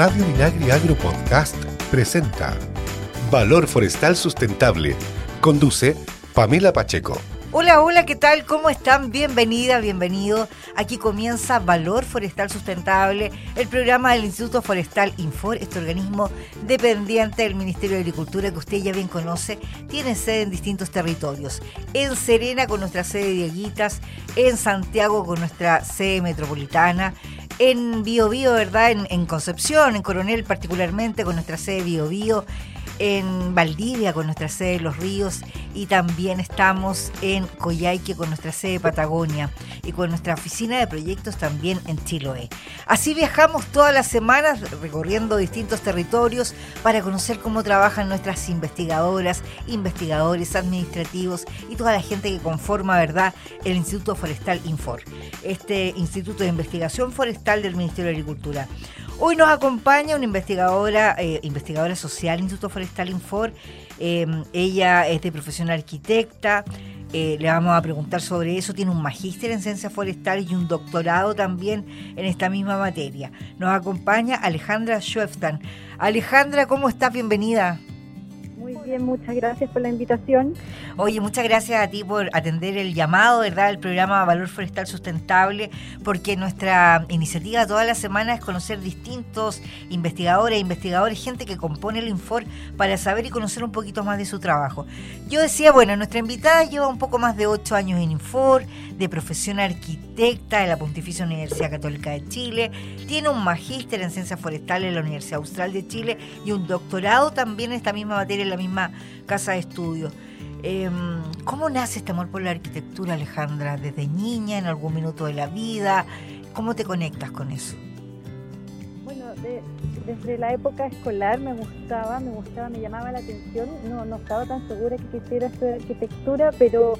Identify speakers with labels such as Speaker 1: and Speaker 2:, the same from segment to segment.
Speaker 1: Radio Minagri Agro Podcast presenta Valor Forestal Sustentable. Conduce Pamela Pacheco.
Speaker 2: Hola, hola, ¿qué tal? ¿Cómo están? Bienvenida, bienvenido. Aquí comienza Valor Forestal Sustentable, el programa del Instituto Forestal Infor, este organismo dependiente del Ministerio de Agricultura que usted ya bien conoce, tiene sede en distintos territorios. En Serena con nuestra sede de Dieguitas, en Santiago con nuestra sede metropolitana, en Bio Bio, ¿verdad? En, en Concepción, en Coronel particularmente con nuestra sede Bio Bio en Valdivia con nuestra sede Los Ríos y también estamos en Coyhaique con nuestra sede Patagonia y con nuestra oficina de proyectos también en Chiloé. Así viajamos todas las semanas recorriendo distintos territorios para conocer cómo trabajan nuestras investigadoras, investigadores administrativos y toda la gente que conforma, ¿verdad?, el Instituto Forestal Infor, este Instituto de Investigación Forestal del Ministerio de Agricultura. Hoy nos acompaña una investigadora, eh, investigadora social, Instituto Forestal Infor. Eh, ella es de profesión arquitecta. Eh, le vamos a preguntar sobre eso. Tiene un magíster en ciencias forestales y un doctorado también en esta misma materia. Nos acompaña Alejandra Schoeftan. Alejandra, ¿cómo estás? Bienvenida.
Speaker 3: Bien, muchas gracias por la invitación.
Speaker 2: Oye, muchas gracias a ti por atender el llamado, ¿verdad? El programa Valor Forestal Sustentable, porque nuestra iniciativa toda la semana es conocer distintos investigadores, investigadores, gente que compone el Infor para saber y conocer un poquito más de su trabajo. Yo decía, bueno, nuestra invitada lleva un poco más de ocho años en Infor, de profesión arquitecta de la Pontificia Universidad Católica de Chile, tiene un magíster en ciencias forestales en la Universidad Austral de Chile y un doctorado también en esta misma materia en la misma casa de estudio. Eh, ¿Cómo nace este amor por la arquitectura, Alejandra? ¿Desde niña, en algún minuto de la vida? ¿Cómo te conectas con eso?
Speaker 3: Bueno, de, desde la época escolar me gustaba, me gustaba, me llamaba la atención. No, no estaba tan segura que quisiera estudiar arquitectura, pero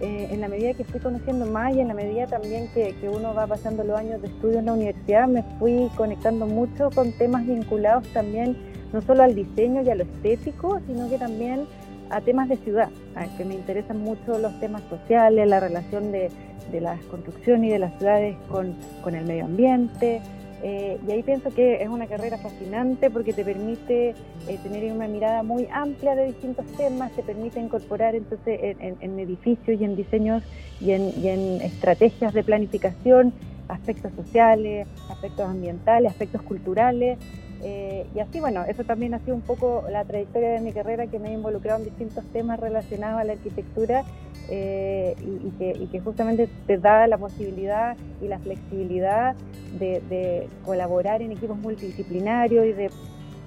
Speaker 3: eh, en la medida que fui conociendo más y en la medida también que, uno va pasando los años de estudio en la universidad, me fui conectando mucho con temas vinculados también no solo al diseño y a lo estético, sino que también a temas de ciudad, a que me interesan mucho los temas sociales, la relación de, de las construcciones y de las ciudades con, con el medio ambiente. Eh, y ahí pienso que es una carrera fascinante porque te permite eh, tener una mirada muy amplia de distintos temas, te permite incorporar entonces en, edificios y en diseños y en, y en estrategias de planificación aspectos sociales, aspectos ambientales, aspectos culturales. Eh, y así, bueno, eso también ha sido un poco la trayectoria de mi carrera que me he involucrado en distintos temas relacionados a la arquitectura eh, y, que, justamente te da la posibilidad y la flexibilidad de, de colaborar en equipos multidisciplinarios y de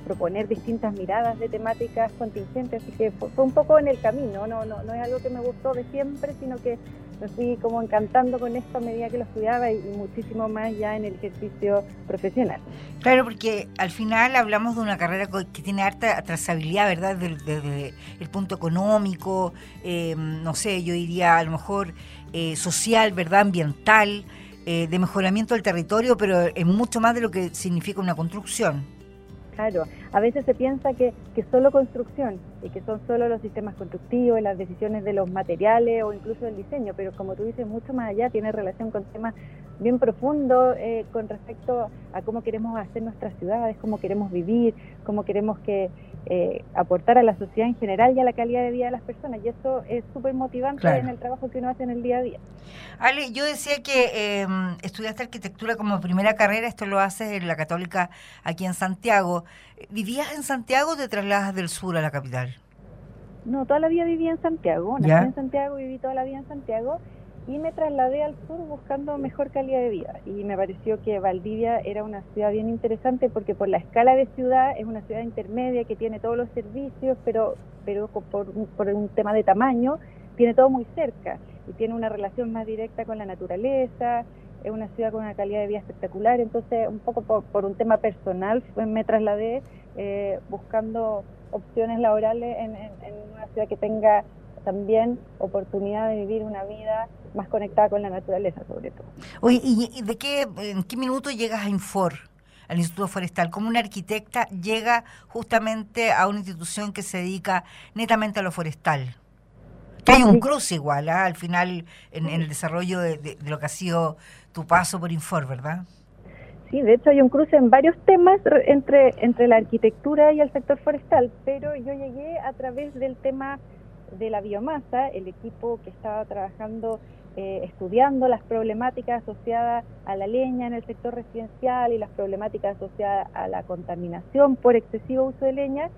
Speaker 3: proponer distintas miradas de temáticas contingentes, así que fue un poco en el camino, no, no, no es algo que me gustó de siempre, sino que me fui como encantando con esto a medida que lo estudiaba y, muchísimo más ya en el ejercicio profesional.
Speaker 2: Claro, porque al final hablamos de una carrera que tiene harta trazabilidad, ¿verdad? Desde, el punto económico, eh, no sé, yo diría a lo mejor eh, social, ¿verdad? Ambiental, eh, de mejoramiento del territorio, pero es mucho más de lo que significa una construcción.
Speaker 3: Claro, a veces se piensa que, que solo construcción y que son solo los sistemas constructivos, las decisiones de los materiales o incluso el diseño, pero como tú dices, mucho más allá tiene relación con temas bien profundos eh, con respecto a cómo queremos hacer nuestras ciudades, cómo queremos vivir, cómo queremos que eh, aportar a la sociedad en general y a la calidad de vida de las personas. Y eso es súper motivante claro. en el trabajo que uno hace en el día a día.
Speaker 2: Ale, yo decía que eh, estudiaste arquitectura como primera carrera, esto lo haces en la Católica aquí en Santiago. ¿Vivías en Santiago o te trasladas del sur a la capital?
Speaker 3: No, toda la vida viví en Santiago. Nací en Santiago, viví toda la vida en Santiago y me trasladé al sur buscando mejor calidad de vida. Y me pareció que Valdivia era una ciudad bien interesante porque por la escala de ciudad es una ciudad intermedia que tiene todos los servicios, pero, pero por, por un tema de tamaño tiene todo muy cerca y tiene una relación más directa con la naturaleza, es una ciudad con una calidad de vida espectacular, entonces un poco por, por un tema personal me trasladé eh, buscando opciones laborales en, en, en, una ciudad que tenga también oportunidad de vivir una vida más conectada con la naturaleza sobre todo.
Speaker 2: Oye, ¿y de qué, en qué minuto llegas a Infor? al Instituto Forestal, como una arquitecta llega justamente a una institución que se dedica netamente a lo forestal. Que hay un cruce igual, ¿eh? al final, en, en el desarrollo de, de, de, lo que ha sido tu paso por Infor, ¿verdad?
Speaker 3: Sí, de hecho hay un cruce en varios temas entre, entre la arquitectura y el sector forestal, pero yo llegué a través del tema de la biomasa, el equipo que estaba trabajando, eh, estudiando las problemáticas asociadas a la leña en el sector residencial y las problemáticas asociadas a la contaminación por excesivo uso de leña,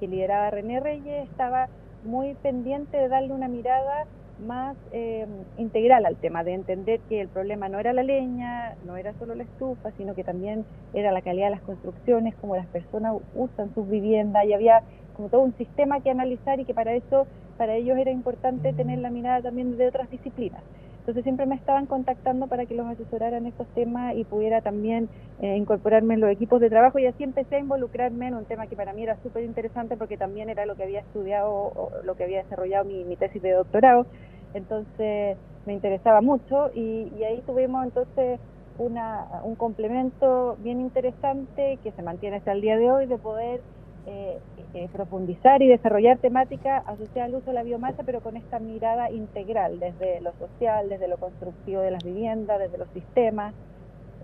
Speaker 3: que lideraba René Reyes, estaba muy pendiente de darle una mirada más eh, integral al tema, de entender que el problema no era la leña, no era solo la estufa, sino que también era la calidad de las construcciones, cómo las personas usan sus viviendas y había como todo un sistema que analizar y que para eso, para ellos era importante tener la mirada también de otras disciplinas. Entonces siempre me estaban contactando para que los asesoraran estos temas y pudiera también eh, incorporarme en los equipos de trabajo y así empecé a involucrarme en un tema que para mí era súper interesante porque también era lo que había estudiado o lo que había desarrollado mi, mi tesis de doctorado. Entonces me interesaba mucho y, y ahí tuvimos entonces una, un complemento bien interesante que se mantiene hasta el día de hoy de poder eh, eh, profundizar y desarrollar temática asociada al uso de la biomasa, pero con esta mirada integral, desde lo social, desde lo constructivo de las viviendas, desde los sistemas,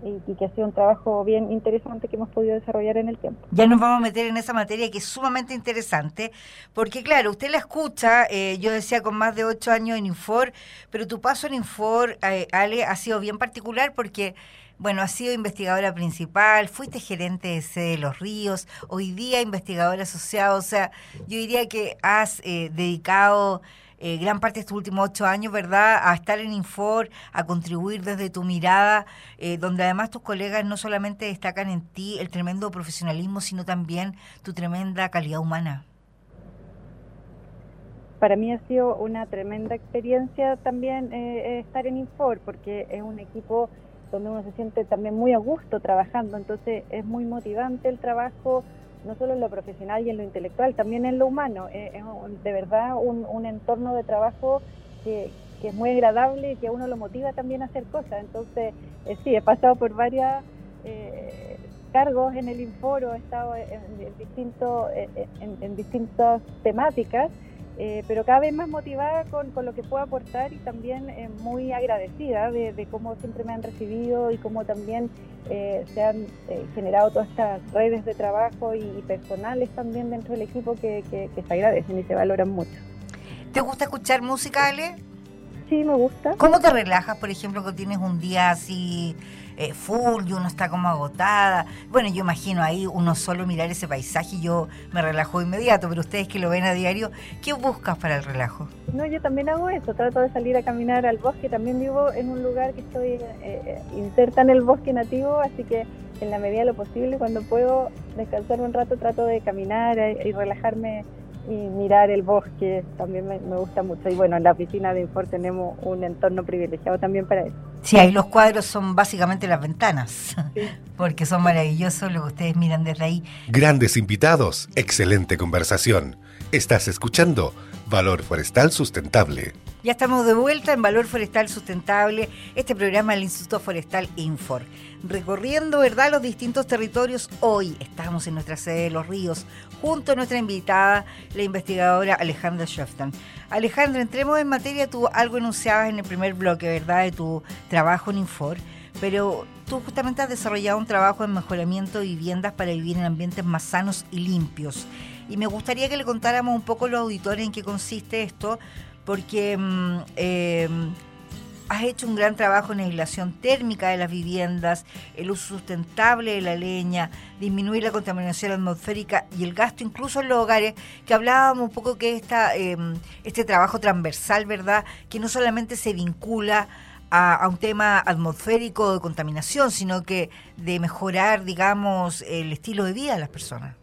Speaker 3: y, que ha sido un trabajo bien interesante que hemos podido desarrollar en el tiempo.
Speaker 2: Ya nos vamos a meter en esa materia que es sumamente interesante, porque claro, usted la escucha, eh, yo decía con más de ocho años en Infor, pero tu paso en Infor, Ale, ha sido bien particular porque bueno, has sido investigadora principal, fuiste gerente de sede de Los Ríos, hoy día investigadora asociada, o sea, yo diría que has eh, dedicado eh, gran parte de estos últimos ocho años, ¿verdad?, a estar en Infor, a contribuir desde tu mirada, eh, donde además tus colegas no solamente destacan en ti el tremendo profesionalismo, sino también tu tremenda calidad humana.
Speaker 3: Para mí ha sido una tremenda experiencia también estar en Infor, porque es un equipo donde uno se siente también muy a gusto trabajando, entonces es muy motivante el trabajo, no solo en lo profesional y en lo intelectual, también en lo humano, eh, es de verdad un, entorno de trabajo que, es muy agradable y que a uno lo motiva también a hacer cosas, entonces eh, sí, he pasado por varias... Eh, cargos en el Inforo, he estado en, distintos, en distintas temáticas eh, pero cada vez más motivada con, con, lo que puedo aportar y también eh, muy agradecida de, cómo siempre me han recibido y cómo también eh, se han generado todas estas redes de trabajo y, personales también dentro del equipo que, que, que, se agradecen y se valoran mucho.
Speaker 2: ¿Te gusta escuchar música, Ale?
Speaker 3: Sí, me gusta.
Speaker 2: ¿Cómo te relajas, por ejemplo, que tienes un día así eh, full y uno está como agotada. Bueno, yo imagino ahí uno solo mirar ese paisaje y yo me relajo inmediato, pero ustedes que lo ven a diario, ¿qué buscas para el relajo?
Speaker 3: No, yo también hago eso, trato de salir a caminar al bosque, también vivo en un lugar que estoy eh, eh, inserta en el bosque nativo, así que en la medida de lo posible, cuando puedo descansar un rato, trato de caminar y relajarme y mirar el bosque también me, gusta mucho. Y bueno, en la oficina de Infor tenemos un entorno privilegiado también para eso.
Speaker 2: Sí, ahí los cuadros son básicamente las ventanas, porque son maravillosos lo que ustedes miran desde ahí.
Speaker 1: Grandes invitados, excelente conversación. Estás escuchando Valor Forestal Sustentable.
Speaker 2: Ya estamos de vuelta en Valor Forestal Sustentable, este programa del Instituto Forestal Infor. Recorriendo, ¿verdad?, los distintos territorios. Hoy estamos en nuestra sede de Los Ríos, junto a nuestra invitada, la investigadora Alejandra Shefton. Alejandra, entremos en materia. Tú algo enunciabas en el primer bloque, ¿verdad?, de tu trabajo en Infor, pero tú justamente has desarrollado un trabajo en mejoramiento de viviendas para vivir en ambientes más sanos y limpios. Y me gustaría que le contáramos un poco a los auditores en qué consiste esto, porque mm, eh, has hecho un gran trabajo en aislación térmica de las viviendas, el uso sustentable de la leña, disminuir la contaminación atmosférica y el gasto incluso en los hogares, que hablábamos un poco que esta, em, este trabajo transversal, ¿verdad? Que no solamente se vincula a, un tema atmosférico de contaminación, sino que de mejorar, digamos, el estilo de vida de las personas.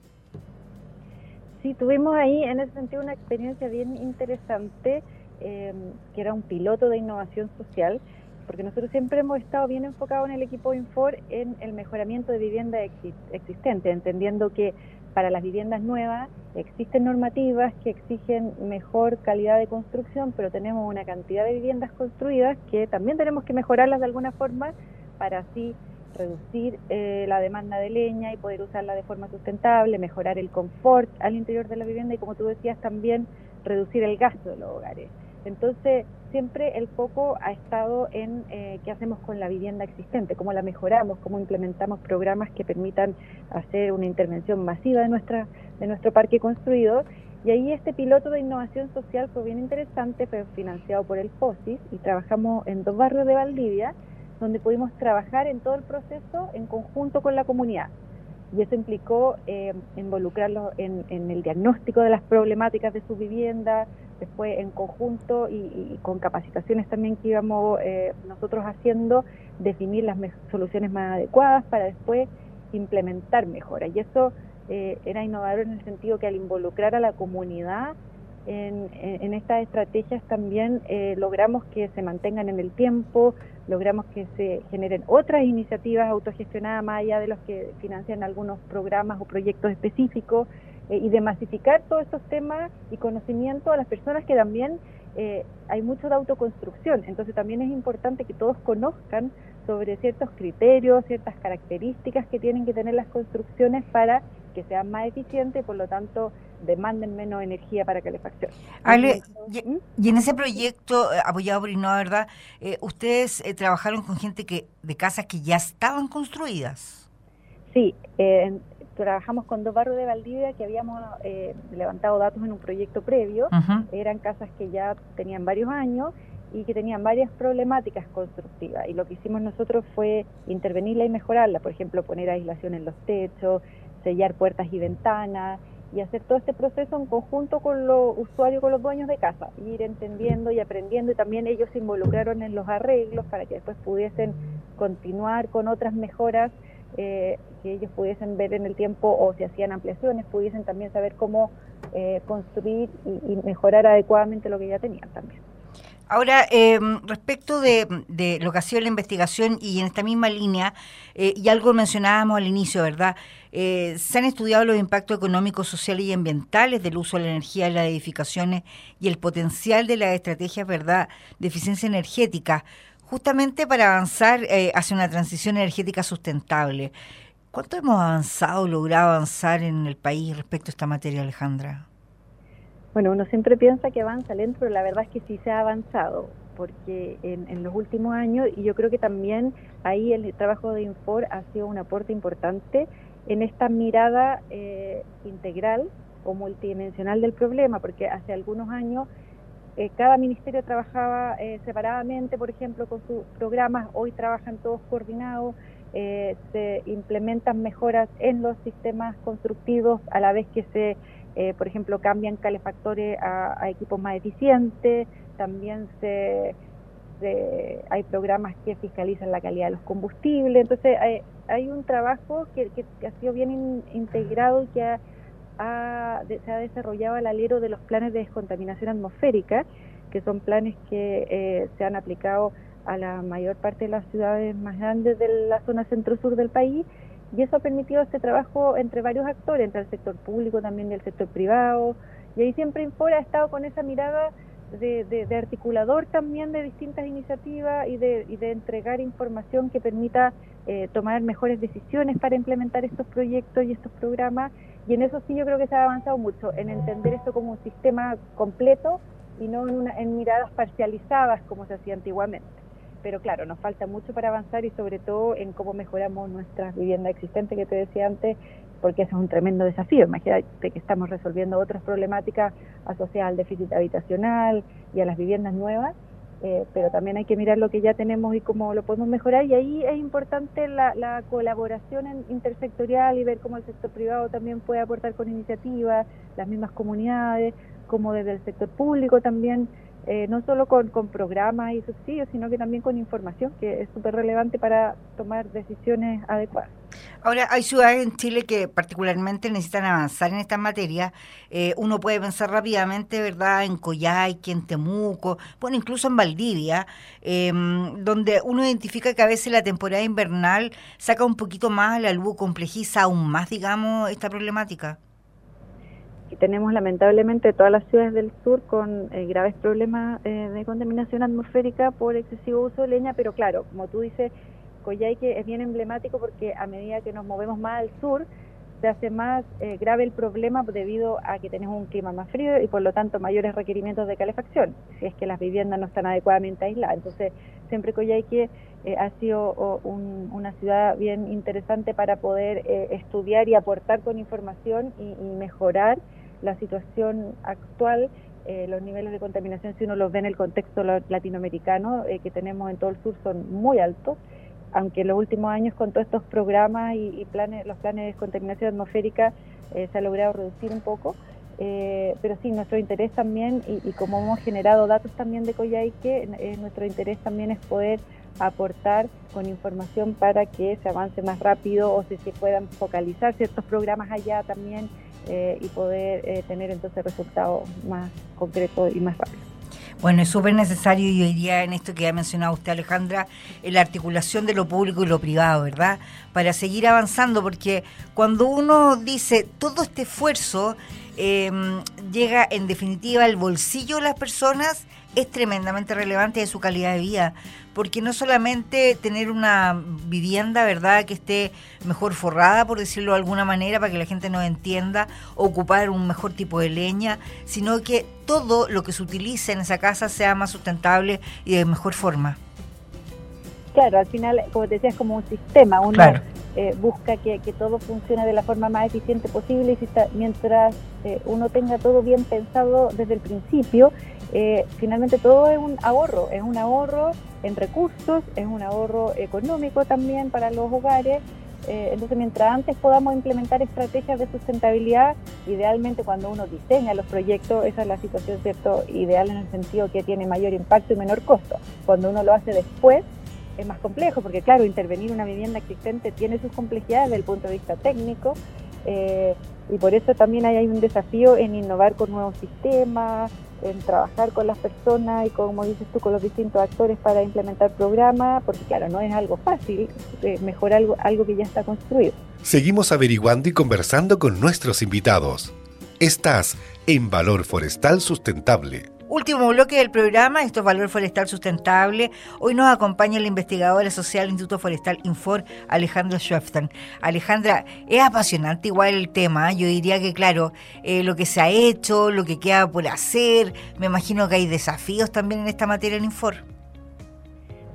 Speaker 3: Sí, tuvimos ahí en ese sentido una experiencia bien interesante, em, que era un piloto de innovación social, porque nosotros siempre hemos estado bien enfocados en el equipo Infor en el mejoramiento de vivienda existente, entendiendo que para las viviendas nuevas existen normativas que exigen mejor calidad de construcción, pero tenemos una cantidad de viviendas construidas que también tenemos que mejorarlas de alguna forma para así reducir eh, la demanda de leña y poder usarla de forma sustentable, mejorar el confort al interior de la vivienda y como tú decías también reducir el gasto de los hogares. Entonces, siempre el foco ha estado en eh, qué hacemos con la vivienda existente, cómo la mejoramos, cómo implementamos programas que permitan hacer una intervención masiva de, nuestra, de nuestro parque construido. Y ahí este piloto de innovación social fue bien interesante, fue financiado por el FOSIS y trabajamos en dos barrios de Valdivia, donde pudimos trabajar en todo el proceso en conjunto con la comunidad. Y eso implicó eh, involucrarlos en, en el diagnóstico de las problemáticas de su vivienda, después en conjunto y, con capacitaciones también que íbamos eh, nosotros haciendo, definir las soluciones más adecuadas para después implementar mejoras. Y eso eh, era innovador en el sentido que al involucrar a la comunidad en, en, estas estrategias también eh, logramos que se mantengan en el tiempo, logramos que se generen otras iniciativas autogestionadas más allá de los que financian algunos programas o proyectos específicos. Eh, y de masificar todos estos temas y conocimiento a las personas que también eh, hay mucho de autoconstrucción. Entonces también es importante que todos conozcan sobre ciertos criterios, ciertas características que tienen que tener las construcciones para que sean más eficientes y por lo tanto demanden menos energía para calefacción.
Speaker 2: Ale, ¿Mm? y, en ese proyecto eh, apoyado por Innova, ¿verdad? ¿Ustedes trabajaron con gente que de casas que ya estaban construidas?
Speaker 3: Sí, eh, trabajamos con dos barrios de Valdivia que habíamos eh, levantado datos en un proyecto previo. Eran casas que ya tenían varios años y que tenían varias problemáticas constructivas. Y lo que hicimos nosotros fue intervenirla y mejorarla. Por ejemplo, poner aislación en los techos, sellar puertas y ventanas y hacer todo este proceso en conjunto con los usuarios, con los dueños de casa, ir entendiendo y aprendiendo y también ellos se involucraron en los arreglos para que después pudiesen continuar con otras mejoras eh, que ellos pudiesen ver en el tiempo o si hacían ampliaciones, pudiesen también saber cómo eh, construir y, mejorar adecuadamente lo que ya tenían también.
Speaker 2: Ahora, eh, respecto de, lo que ha sido la investigación y en esta misma línea, y algo mencionábamos al inicio, ¿verdad? Se han estudiado los impactos económicos, sociales y ambientales del uso de la energía en las edificaciones y el potencial de las estrategias, ¿verdad?, de eficiencia energética justamente para avanzar eh, hacia una transición energética sustentable. ¿Cuánto hemos avanzado, logrado avanzar en el país respecto a esta materia, Alejandra?
Speaker 3: Bueno, uno siempre piensa que avanza lento, pero la verdad es que sí se ha avanzado, porque en, los últimos años, y yo creo que también ahí el trabajo de Infor ha sido un aporte importante en esta mirada eh, integral o multidimensional del problema, porque hace algunos años eh, cada ministerio trabajaba eh, separadamente, por ejemplo, con sus programas, hoy trabajan todos coordinados, eh, se implementan mejoras en los sistemas constructivos a la vez que se, por ejemplo, cambian calefactores a, equipos más eficientes, también se, hay programas que fiscalizan la calidad de los combustibles, entonces hay, un trabajo que, ha sido bien integrado y que ha se ha desarrollado al alero de los planes de descontaminación atmosférica, que son planes que eh, se han aplicado a la mayor parte de las ciudades más grandes de la zona centro-sur del país, y eso ha permitido este trabajo entre varios actores, entre el sector público también y el sector privado, y ahí siempre Infora ha estado con esa mirada de, articulador también de distintas iniciativas y de, y de entregar información que permita eh, tomar mejores decisiones para implementar estos proyectos y estos programas y en eso sí yo creo que se ha avanzado mucho, en entender esto como un sistema completo y no en, en miradas parcializadas como se hacía antiguamente. Pero claro, nos falta mucho para avanzar y sobre todo en cómo mejoramos nuestras viviendas existentes que te decía antes, porque eso es un tremendo desafío. Imagínate que estamos resolviendo otras problemáticas asociadas al déficit habitacional y a las viviendas nuevas eh, pero también hay que mirar lo que ya tenemos y cómo lo podemos mejorar y ahí es importante la, colaboración intersectorial y ver cómo el sector privado también puede aportar con iniciativas, las mismas comunidades, como desde el sector público también, eh, no solo con, con programas y subsidios, sino que también con información, que es súper relevante para tomar decisiones adecuadas.
Speaker 2: Ahora, hay ciudades en Chile que particularmente necesitan avanzar en esta materia. Eh, uno puede pensar rápidamente, ¿verdad?, en Coyhaique, en Temuco, bueno, incluso en Valdivia, em, donde uno identifica que a veces la temporada invernal saca un poquito más a la luz, complejiza aún más, digamos, esta problemática.
Speaker 3: Y tenemos lamentablemente todas las ciudades del sur con eh, graves problemas eh, de contaminación atmosférica por excesivo uso de leña, pero claro, como tú dices, Coyhaique es bien emblemático porque a medida que nos movemos más al sur, se hace más eh, grave el problema debido a que tenemos un clima más frío y por lo tanto mayores requerimientos de calefacción, si es que las viviendas no están adecuadamente aisladas. Entonces, siempre Coyhaique eh, ha sido una ciudad bien interesante para poder eh, estudiar y aportar con información y, mejorar la situación actual los niveles de contaminación, si uno los ve en el contexto latinoamericano que tenemos en todo el sur, son muy altos aunque en los últimos años con todos estos programas y, planes, los planes de descontaminación atmosférica eh, se ha logrado reducir un poco, eh, pero sí, nuestro interés también, y, como hemos generado datos también de Coyhaique, eh, nuestro interés también es poder aportar con información para que se avance más rápido o si se puedan focalizar ciertos programas allá también y poder tener entonces resultados más concretos y más rápidos.
Speaker 2: Bueno, es súper necesario, yo diría, en esto que ha mencionado usted, Alejandra, la articulación de lo público y lo privado, ¿verdad? Para seguir avanzando, porque cuando uno dice todo este esfuerzo em, llega en definitiva al bolsillo de las personas, es tremendamente relevante de su calidad de vida porque no solamente tener una vivienda, ¿verdad?, que esté mejor forrada, por decirlo de alguna manera, para que la gente nos entienda, ocupar un mejor tipo de leña, sino que todo lo que se utilice en esa casa sea más sustentable y de mejor forma.
Speaker 3: Claro, al final, como te decía, es como un sistema. Uno eh, busca que, todo funcione de la forma más eficiente posible y mientras eh, uno tenga todo bien pensado desde el principio, eh, finalmente todo es un ahorro, es un ahorro en recursos, es un ahorro económico también para los hogares. Eh, entonces, mientras antes podamos implementar estrategias de sustentabilidad, idealmente cuando uno diseña los proyectos, esa es la situación cierto ideal en el sentido que tiene mayor impacto y menor costo. Cuando uno lo hace después, es más complejo, porque claro, intervenir una vivienda existente tiene sus complejidades desde el punto de vista técnico, eh, y por eso también hay un desafío en innovar con nuevos sistemas, en trabajar con las personas y como dices tú, con los distintos actores para implementar programas, porque claro, no es algo fácil, eh, mejorar algo, algo que ya está construido.
Speaker 1: Seguimos averiguando y conversando con nuestros invitados. Estás en Valor Forestal Sustentable
Speaker 2: Último bloque del programa, esto es Valor Forestal Sustentable. Hoy nos acompaña la investigadora social del Instituto Forestal Infor, Alejandra Schweftan. Alejandra, es apasionante igual el tema. ¿eh? Yo diría que, claro, eh, lo que se ha hecho, lo que queda por hacer, me imagino que hay desafíos también en esta materia en Infor.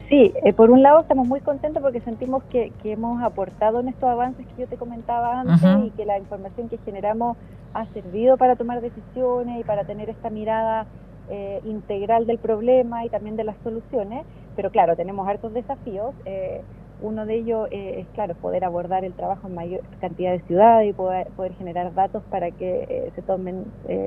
Speaker 3: Sí, eh, por un lado estamos muy contentos porque sentimos que, hemos aportado en estos avances que yo te comentaba antes y que la información que generamos ha servido para tomar decisiones y para tener esta mirada eh, integral del problema y también de las soluciones, pero claro, tenemos hartos desafíos. Eh, uno de ellos eh, es, claro, poder abordar el trabajo en mayor cantidad de ciudades y poder, poder generar datos para que se tomen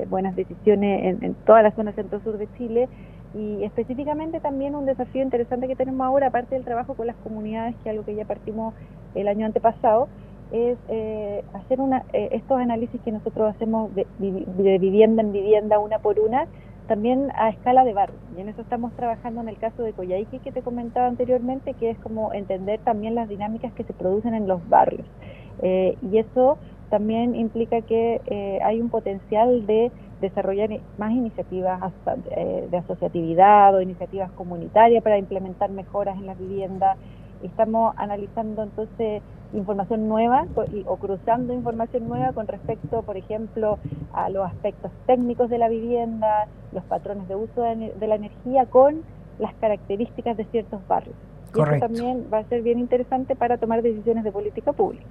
Speaker 3: buenas decisiones en, toda la zona centro-sur de Chile. Y específicamente también un desafío interesante que tenemos ahora, aparte del trabajo con las comunidades, que es algo que ya partimos el año antepasado, es hacer una, estos análisis que nosotros hacemos de, de, vivienda en vivienda, una por una, también a escala de barrio. Y en eso estamos trabajando en el caso de Coyhaique que te comentaba anteriormente, que es como entender también las dinámicas que se producen en los barrios. Eh, y eso también implica que eh, hay un potencial de desarrollar más iniciativas eh, de asociatividad o iniciativas comunitarias para implementar mejoras en las viviendas. Estamos analizando entonces información nueva o cruzando información nueva con respecto, por ejemplo, a los aspectos técnicos de la vivienda, los patrones de uso de, la energía con las características de ciertos barrios. Y eso también va a ser bien interesante para tomar decisiones de política pública.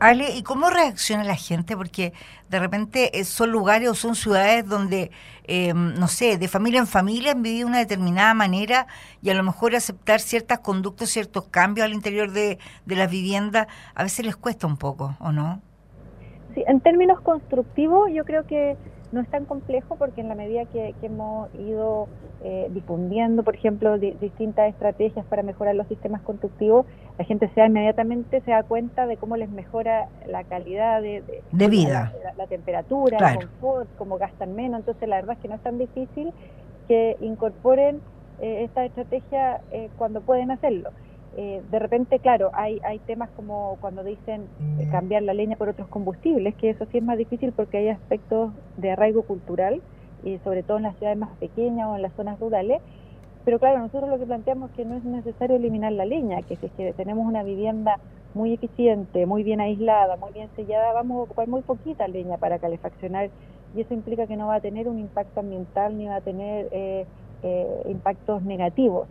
Speaker 2: Ale, ¿y cómo reacciona la gente? Porque de repente eh, son lugares o son ciudades donde, eh, no sé, de familia en familia han vivido de una determinada manera y a lo mejor aceptar ciertas conductas, ciertos cambios al interior de, de las viviendas, a veces les cuesta un poco, ¿o no?
Speaker 3: Sí, en términos constructivos yo creo que no es tan complejo porque en la medida que, hemos ido eh, difundiendo, por ejemplo, distintas estrategias para mejorar los sistemas constructivos, la gente se da inmediatamente se da cuenta de cómo les mejora la calidad de,
Speaker 2: vida,
Speaker 3: la, temperatura, el confort, cómo gastan menos. Entonces, la verdad es que no es tan difícil que incorporen eh, esta estrategia eh, cuando pueden hacerlo. Eh, de repente, claro, hay, hay temas como cuando dicen eh, cambiar la leña por otros combustibles, que eso sí es más difícil porque hay aspectos de arraigo cultural, y sobre todo en las ciudades más pequeñas o en las zonas rurales. Pero claro, nosotros lo que planteamos es que no es necesario eliminar la leña, que si es que tenemos una vivienda muy eficiente, muy bien aislada, muy bien sellada, vamos a ocupar muy poquita leña para calefaccionar y eso implica que no va a tener un impacto ambiental ni va a tener eh, eh, impactos negativos.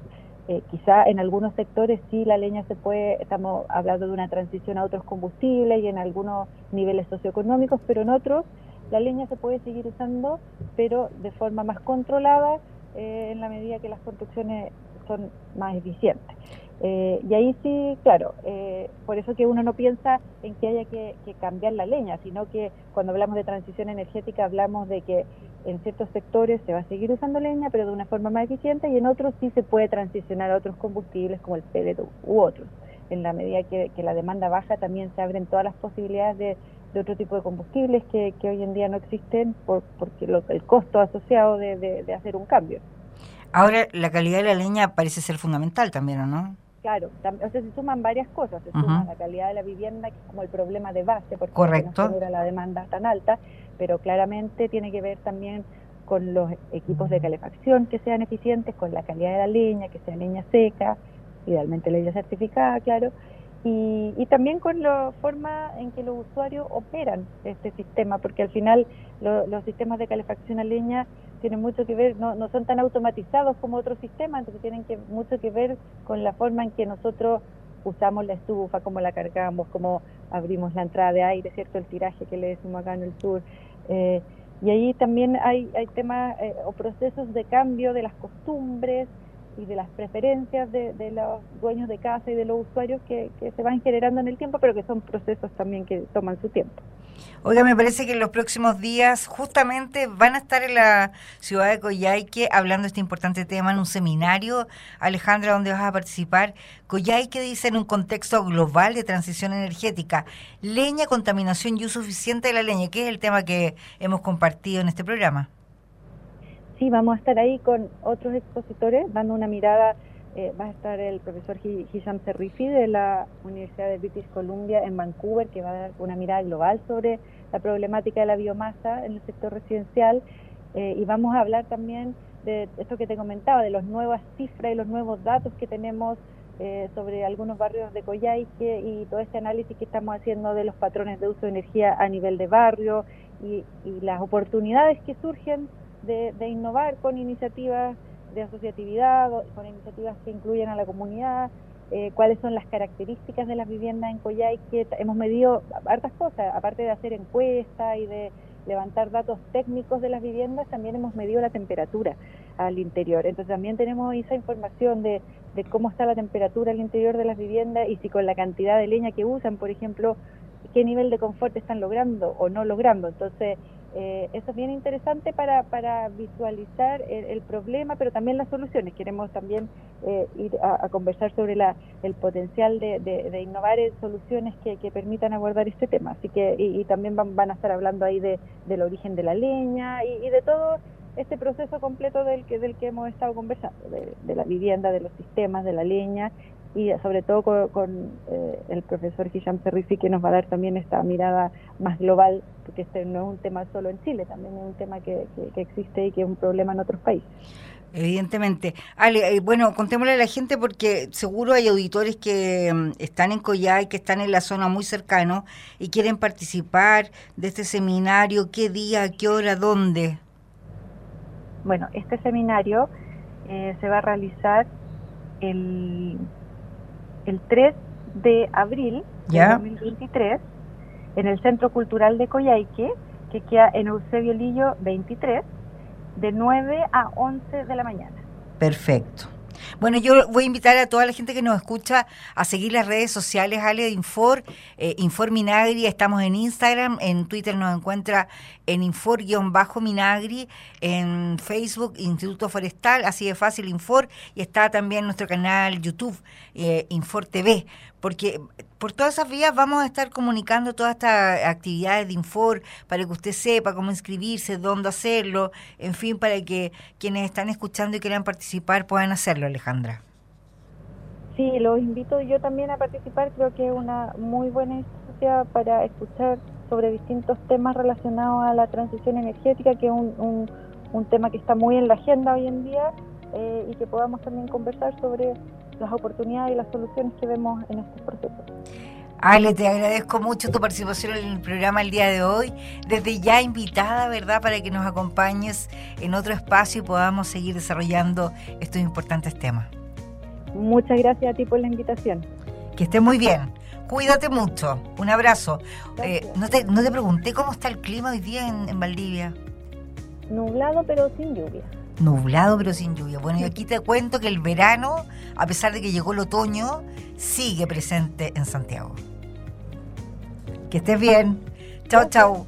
Speaker 3: Eh, quizá en algunos sectores sí la leña se puede, estamos hablando de una transición a otros combustibles y en algunos niveles socioeconómicos, pero en otros la leña se puede seguir usando, pero de forma más controlada en la medida que las construcciones son más eficientes. Eh, y ahí sí, claro, eh, por eso que uno no piensa en que haya que, cambiar la leña, sino que cuando hablamos de transición energética hablamos de que en ciertos sectores se va a seguir usando leña, pero de una forma más eficiente, y en otros sí se puede transicionar a otros combustibles como el pellet u otros. En la medida que, la demanda baja, también se abren todas las posibilidades de, otro tipo de combustibles que, hoy en día no existen por, porque el costo asociado de, de hacer un cambio.
Speaker 2: Ahora, la calidad de la leña parece ser fundamental también, ¿o no?
Speaker 3: Claro, o sea, se suman varias cosas, se suma la calidad de la vivienda, que es como el problema de base, porque
Speaker 2: Correcto.
Speaker 3: no la demanda tan alta, pero claramente tiene que ver también con los equipos de calefacción que sean eficientes, con la calidad de la leña, que sea leña seca, idealmente leña certificada, claro, y, y, también con la forma en que los usuarios operan este sistema, porque al final los sistemas de calefacción a leña tienen mucho que ver, no, no son tan automatizados como otros sistemas, entonces tienen que, mucho que ver con la forma en que nosotros usamos la estufa, cómo la cargamos, cómo abrimos la entrada de aire, ¿cierto? El tiraje que le decimos acá en el sur. Eh, y ahí también hay, hay temas eh, o procesos de cambio de las costumbres y de las preferencias de, de, los dueños de casa y de los usuarios que, que se van generando en el tiempo, pero que son procesos también que toman su tiempo.
Speaker 2: Oiga, me parece que en los próximos días justamente van a estar en la ciudad de Coyhaique hablando de este importante tema en un seminario. Alejandra, donde vas a participar. Coyhaique dice en un contexto global de transición energética, leña, contaminación y uso suficiente de la leña, que es el tema que hemos compartido en este programa.
Speaker 3: Sí, vamos a estar ahí con otros expositores dando una mirada eh, va a estar el profesor Hisham Serrifi de la Universidad de British Columbia en Vancouver, que va a dar una mirada global sobre la problemática de la biomasa en el sector residencial. Eh, y vamos a hablar también de esto que te comentaba, de las nuevas cifras y los nuevos datos que tenemos eh, sobre algunos barrios de Coyhaique y todo este análisis que estamos haciendo de los patrones de uso de energía a nivel de barrio y, las oportunidades que surgen de, de innovar con iniciativas de asociatividad, con iniciativas que incluyen a la comunidad, eh, cuáles son las características de las viviendas en Coyhaique. Hemos medido hartas cosas, aparte de hacer encuestas y de levantar datos técnicos de las viviendas, también hemos medido la temperatura al interior. Entonces también tenemos esa información de, de cómo está la temperatura al interior de las viviendas y si con la cantidad de leña que usan, por ejemplo, qué nivel de confort están logrando o no logrando. Entonces, eh, eso es bien interesante para, para visualizar el, problema, pero también las soluciones. Queremos también eh, ir a, conversar sobre la, el potencial de, de, innovar en soluciones que, que, permitan abordar este tema. Así que, y, también van, van, a estar hablando ahí de, del origen de la leña y, de todo este proceso completo del que, del que hemos estado conversando, de, de la vivienda, de los sistemas, de la leña y sobre todo con, eh, el profesor Hisham Cerrifi que nos va a dar también esta mirada más global, porque este no es un tema solo en Chile, también es un tema que, existe y que es un problema en otros países.
Speaker 2: Evidentemente. Ale, eh, bueno, contémosle a la gente porque seguro hay auditores que mm, están en y que están en la zona muy cercano y quieren participar de este seminario. ¿Qué día, qué hora, dónde?
Speaker 3: Bueno, este seminario eh, se va a realizar el el 3 de abril de 2023 en el Centro Cultural de Coyhaique, que queda en Eusebio Lillo 23, de 9 a 11 de la mañana.
Speaker 2: Perfecto. Bueno, yo voy a invitar a toda la gente que nos escucha a seguir las redes sociales, Ale de Infor, eh, Infor Minagri, estamos en Instagram, en Twitter nos encuentra en Infor-Minagri, en Facebook Instituto Forestal, así de fácil Infor, y está también nuestro canal YouTube, eh, Infor TV, porque por todas esas vías vamos a estar comunicando todas estas actividades de Infor para que usted sepa cómo inscribirse, dónde hacerlo, en fin, para que quienes están escuchando y quieran participar puedan hacerlo, Alejandra.
Speaker 3: Sí, los invito yo también a participar, creo que es una muy buena instancia para escuchar sobre distintos temas relacionados a la transición energética, que es un, un, tema que está muy en la agenda hoy en día eh, y que podamos también conversar sobre las oportunidades y las soluciones que vemos en estos procesos.
Speaker 2: Ale, te agradezco mucho tu participación en el programa el día de hoy. Desde ya invitada, ¿verdad?, para que nos acompañes en otro espacio y podamos seguir desarrollando estos importantes temas.
Speaker 3: Muchas gracias a ti por la invitación.
Speaker 2: Que estés muy bien. Cuídate mucho. Un abrazo. Eh, no, te, no te pregunté cómo está el clima hoy día en, en Valdivia.
Speaker 3: Nublado pero sin lluvia.
Speaker 2: Nublado pero sin lluvia. Bueno, y aquí te cuento que el verano, a pesar de que llegó el otoño, sigue presente en Santiago. Que estés bien. Chao, chao.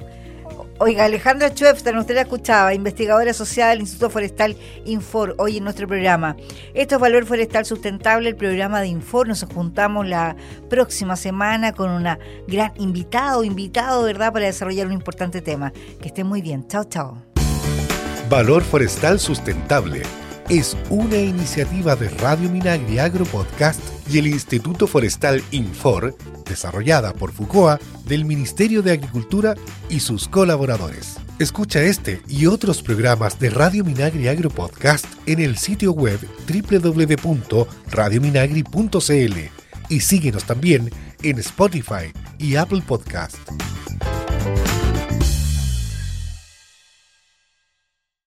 Speaker 2: Oiga, Alejandra Schwefter, usted la escuchaba, investigadora asociada del Instituto Forestal Infor, hoy en nuestro programa. Esto es Valor Forestal Sustentable, el programa de Infor. Nos juntamos la próxima semana con una gran invitada o invitado, ¿verdad?, para desarrollar un importante tema. Que esté muy bien. Chao, chao.
Speaker 1: Valor Forestal Sustentable es una iniciativa de Radio Minagri Agro Podcast y el Instituto Forestal Infor, desarrollada por FUCOA del Ministerio de Agricultura y sus colaboradores. Escucha este y otros programas de Radio Minagri Agro Podcast en el sitio web www.radiominagri.cl y síguenos también en Spotify y Apple Podcast.